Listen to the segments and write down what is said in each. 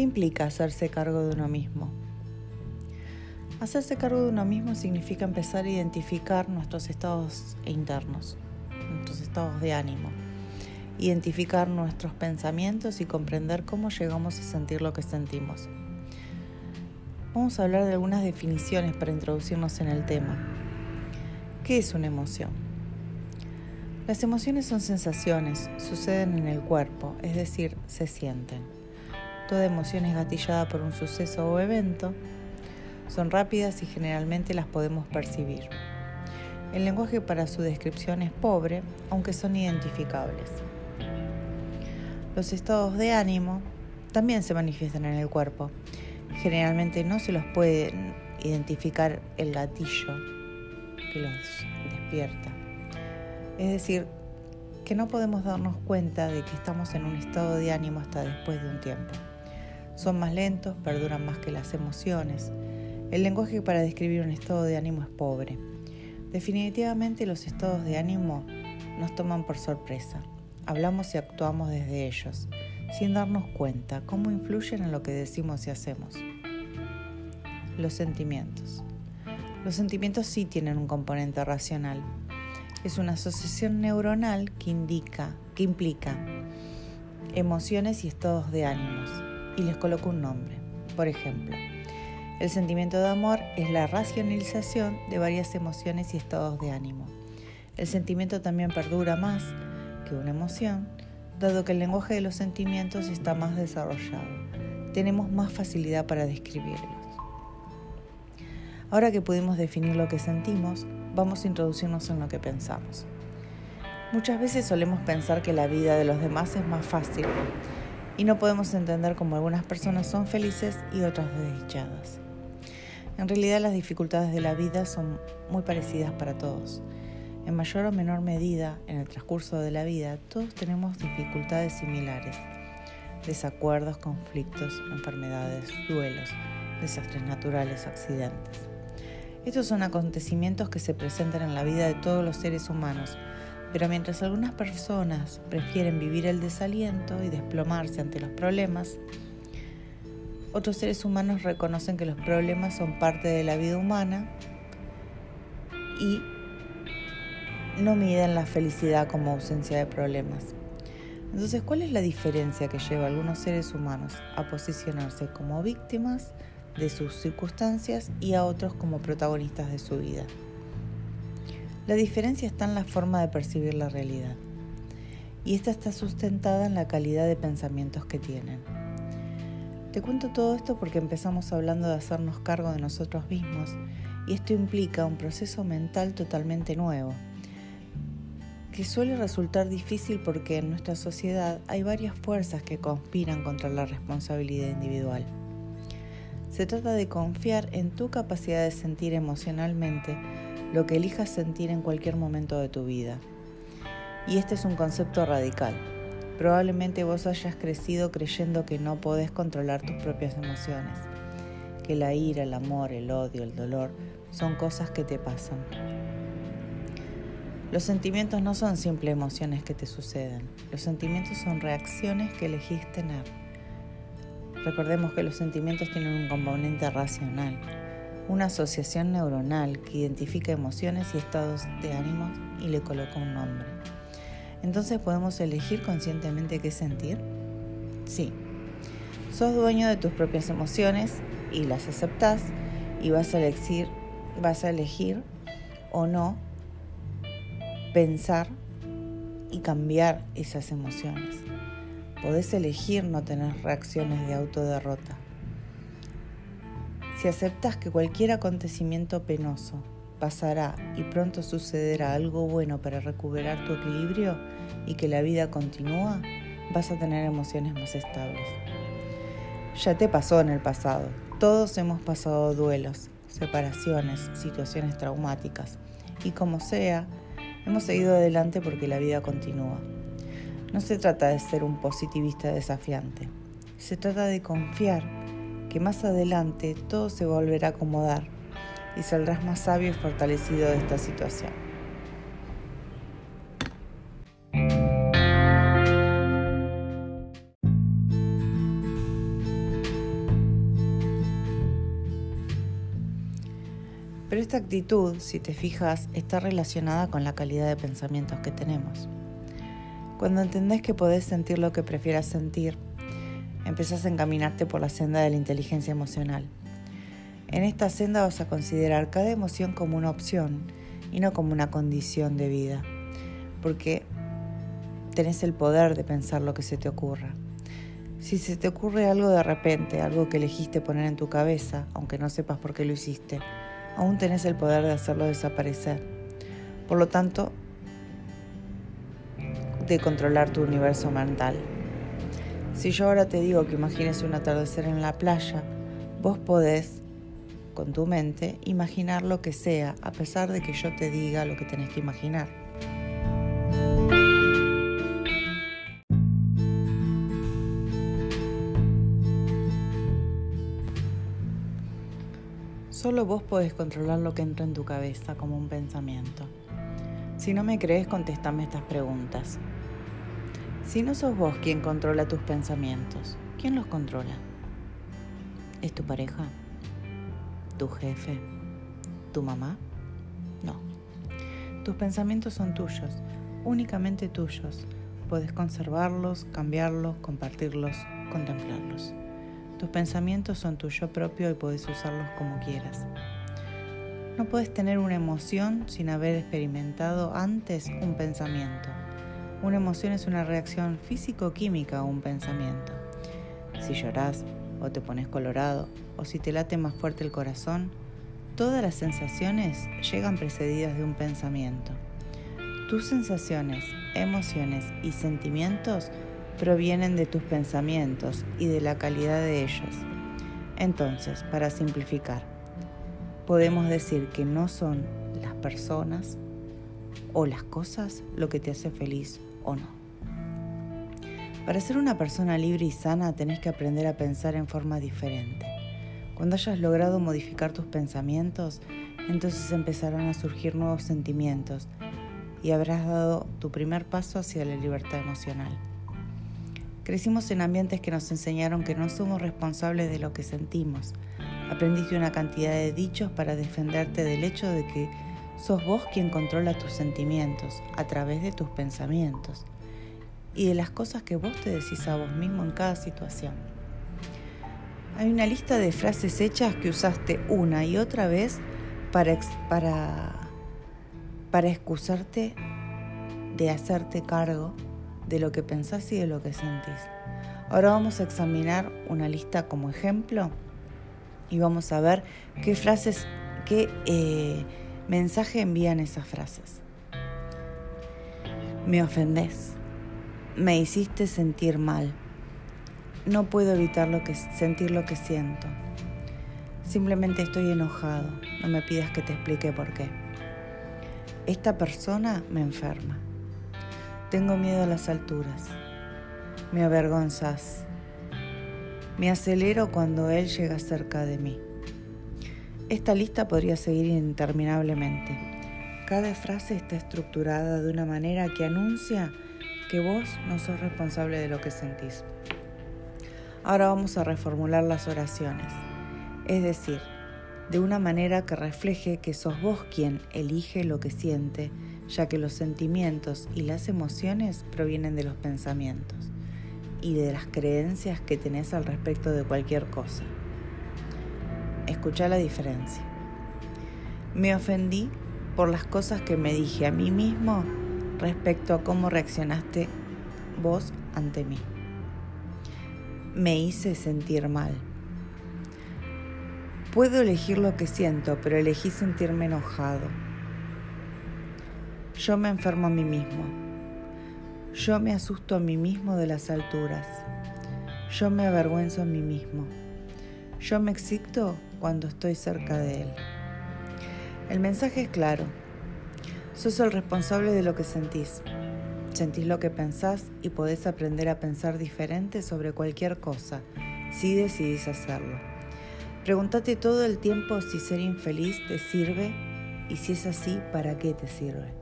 ¿Qué implica hacerse cargo de uno mismo? Hacerse cargo de uno mismo significa empezar a identificar nuestros estados internos, nuestros estados de ánimo, identificar nuestros pensamientos y comprender cómo llegamos a sentir lo que sentimos. Vamos a hablar de algunas definiciones para introducirnos en el tema. ¿Qué es una emoción? Las emociones son sensaciones, suceden en el cuerpo, es decir, se sienten. Toda emoción es gatillada por un suceso o evento. Son rápidas y generalmente las podemos percibir. El lenguaje para su descripción es pobre, aunque son identificables. Los estados de ánimo también se manifiestan en el cuerpo. Generalmente no se los puede identificar el gatillo que los despierta. Es decir, que no podemos darnos cuenta de que estamos en un estado de ánimo hasta después de un tiempo. Son más lentos, perduran más que las emociones. El lenguaje para describir un estado de ánimo es pobre. Definitivamente los estados de ánimo nos toman por sorpresa. Hablamos y actuamos desde ellos, sin darnos cuenta cómo influyen en lo que decimos y hacemos. Los sentimientos. Los sentimientos sí tienen un componente racional. Es una asociación neuronal que indica, que implica emociones y estados de ánimos y les coloco un nombre. Por ejemplo, el sentimiento de amor es la racionalización de varias emociones y estados de ánimo. El sentimiento también perdura más que una emoción, dado que el lenguaje de los sentimientos está más desarrollado. Tenemos más facilidad para describirlos. Ahora que pudimos definir lo que sentimos, vamos a introducirnos en lo que pensamos. Muchas veces solemos pensar que la vida de los demás es más fácil y no podemos entender cómo algunas personas son felices y otras desdichadas. En realidad las dificultades de la vida son muy parecidas para todos. En mayor o menor medida, en el transcurso de la vida, todos tenemos dificultades similares. Desacuerdos, conflictos, enfermedades, duelos, desastres naturales, accidentes. Estos son acontecimientos que se presentan en la vida de todos los seres humanos pero mientras algunas personas prefieren vivir el desaliento y desplomarse ante los problemas, otros seres humanos reconocen que los problemas son parte de la vida humana y no miden la felicidad como ausencia de problemas. Entonces, ¿cuál es la diferencia que lleva a algunos seres humanos a posicionarse como víctimas de sus circunstancias y a otros como protagonistas de su vida? La diferencia está en la forma de percibir la realidad. Y esta está sustentada en la calidad de pensamientos que tienen. Te cuento todo esto porque empezamos hablando de hacernos cargo de nosotros mismos y esto implica un proceso mental totalmente nuevo, que suele resultar difícil porque en nuestra sociedad hay varias fuerzas que conspiran contra la responsabilidad individual. Se trata de confiar en tu capacidad de sentir emocionalmente lo que elijas sentir en cualquier momento de tu vida. Y este es un concepto radical. Probablemente vos hayas crecido creyendo que no podés controlar tus propias emociones, que la ira, el amor, el odio, el dolor son cosas que te pasan. Los sentimientos no son simples emociones que te suceden, los sentimientos son reacciones que elegís tener. Recordemos que los sentimientos tienen un componente racional, una asociación neuronal que identifica emociones y estados de ánimo y le coloca un nombre. Entonces podemos elegir conscientemente qué sentir. Sí, sos dueño de tus propias emociones y las aceptás y vas a elegir, vas a elegir o no pensar y cambiar esas emociones. Podés elegir no tener reacciones de autoderrota. Si aceptas que cualquier acontecimiento penoso pasará y pronto sucederá algo bueno para recuperar tu equilibrio y que la vida continúa, vas a tener emociones más estables. Ya te pasó en el pasado. Todos hemos pasado duelos, separaciones, situaciones traumáticas. Y como sea, hemos seguido adelante porque la vida continúa. No se trata de ser un positivista desafiante. Se trata de confiar que más adelante todo se volverá a acomodar y saldrás más sabio y fortalecido de esta situación. Pero esta actitud, si te fijas, está relacionada con la calidad de pensamientos que tenemos. Cuando entendés que podés sentir lo que prefieras sentir, empezás a encaminarte por la senda de la inteligencia emocional. En esta senda vas a considerar cada emoción como una opción y no como una condición de vida, porque tenés el poder de pensar lo que se te ocurra. Si se te ocurre algo de repente, algo que elegiste poner en tu cabeza, aunque no sepas por qué lo hiciste, aún tenés el poder de hacerlo desaparecer. Por lo tanto, de controlar tu universo mental. Si yo ahora te digo que imagines un atardecer en la playa, vos podés, con tu mente, imaginar lo que sea, a pesar de que yo te diga lo que tenés que imaginar. Solo vos podés controlar lo que entra en tu cabeza como un pensamiento. Si no me crees, contéstame estas preguntas. Si no sos vos quien controla tus pensamientos, ¿quién los controla? ¿Es tu pareja? ¿Tu jefe? ¿Tu mamá? No. Tus pensamientos son tuyos, únicamente tuyos. Puedes conservarlos, cambiarlos, compartirlos, contemplarlos. Tus pensamientos son tuyo propio y puedes usarlos como quieras. No puedes tener una emoción sin haber experimentado antes un pensamiento. Una emoción es una reacción físico-química a un pensamiento. Si lloras o te pones colorado o si te late más fuerte el corazón, todas las sensaciones llegan precedidas de un pensamiento. Tus sensaciones, emociones y sentimientos provienen de tus pensamientos y de la calidad de ellos. Entonces, para simplificar, podemos decir que no son las personas o las cosas lo que te hace feliz no. Para ser una persona libre y sana tenés que aprender a pensar en forma diferente. Cuando hayas logrado modificar tus pensamientos, entonces empezarán a surgir nuevos sentimientos y habrás dado tu primer paso hacia la libertad emocional. Crecimos en ambientes que nos enseñaron que no somos responsables de lo que sentimos. Aprendiste una cantidad de dichos para defenderte del hecho de que sos vos quien controla tus sentimientos a través de tus pensamientos y de las cosas que vos te decís a vos mismo en cada situación. Hay una lista de frases hechas que usaste una y otra vez para, para, para excusarte de hacerte cargo de lo que pensás y de lo que sentís. Ahora vamos a examinar una lista como ejemplo y vamos a ver qué frases, qué eh, mensaje envían esas frases. Me ofendés. Me hiciste sentir mal. No puedo evitar sentir lo que siento. Simplemente estoy enojado. No me pidas que te explique por qué. Esta persona me enferma. Tengo miedo a las alturas. Me avergonzas. Me acelero cuando él llega cerca de mí. Esta lista podría seguir interminablemente. Cada frase está estructurada de una manera que anuncia que vos no sos responsable de lo que sentís. Ahora vamos a reformular las oraciones, es decir, de una manera que refleje que sos vos quien elige lo que siente ya que los sentimientos y las emociones provienen de los pensamientos y de las creencias que tenés al respecto de cualquier cosa. Escucha la diferencia. Me ofendí por las cosas que me dije a mí mismo respecto a cómo reaccionaste vos ante mí. Me hice sentir mal. Puedo elegir lo que siento, pero elegí sentirme enojado yo me enfermo a mí mismo. Yo me asusto a mí mismo de las alturas. Yo me avergüenzo a mí mismo. Yo me excito cuando estoy cerca de él. El mensaje es claro. Sos el responsable de lo que sentís. Sentís lo que pensás y podés aprender a pensar diferente sobre cualquier cosa si decidís hacerlo. Pregúntate todo el tiempo si ser infeliz te sirve y si es así, ¿para qué te sirve?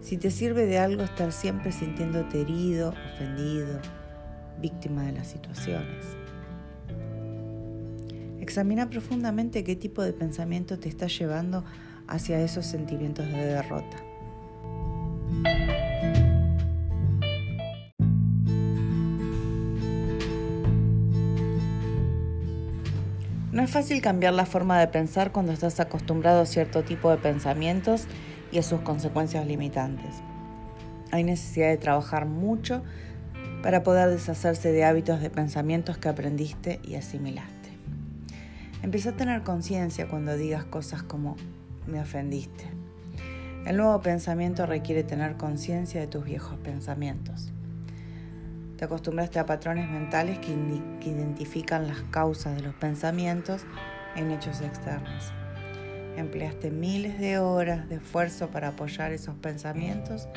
Si te sirve de algo estar siempre sintiéndote herido, ofendido, víctima de las situaciones. Examina profundamente qué tipo de pensamiento te está llevando hacia esos sentimientos de derrota. No es fácil cambiar la forma de pensar cuando estás acostumbrado a cierto tipo de pensamientos y a sus consecuencias limitantes. Hay necesidad de trabajar mucho para poder deshacerse de hábitos de pensamientos que aprendiste y asimilaste. Empieza a tener conciencia cuando digas cosas como me ofendiste. El nuevo pensamiento requiere tener conciencia de tus viejos pensamientos. Te acostumbraste a patrones mentales que, que, identifican las causas de los pensamientos en hechos externos. Empleaste miles de horas de esfuerzo para apoyar esos pensamientos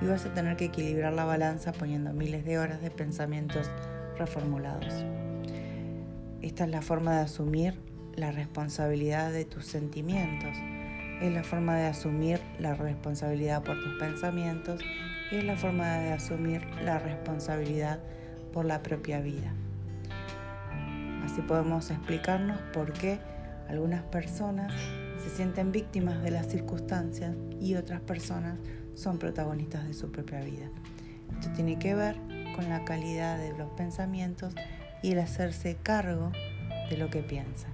y vas a tener que equilibrar la balanza poniendo miles de horas de pensamientos reformulados. Esta es la forma de asumir la responsabilidad de tus sentimientos, es la forma de asumir la responsabilidad por tus pensamientos y es la forma de asumir la responsabilidad por la propia vida. Así podemos explicarnos por qué algunas personas se sienten víctimas de las circunstancias y otras personas son protagonistas de su propia vida. Esto tiene que ver con la calidad de los pensamientos y el hacerse cargo de lo que piensan.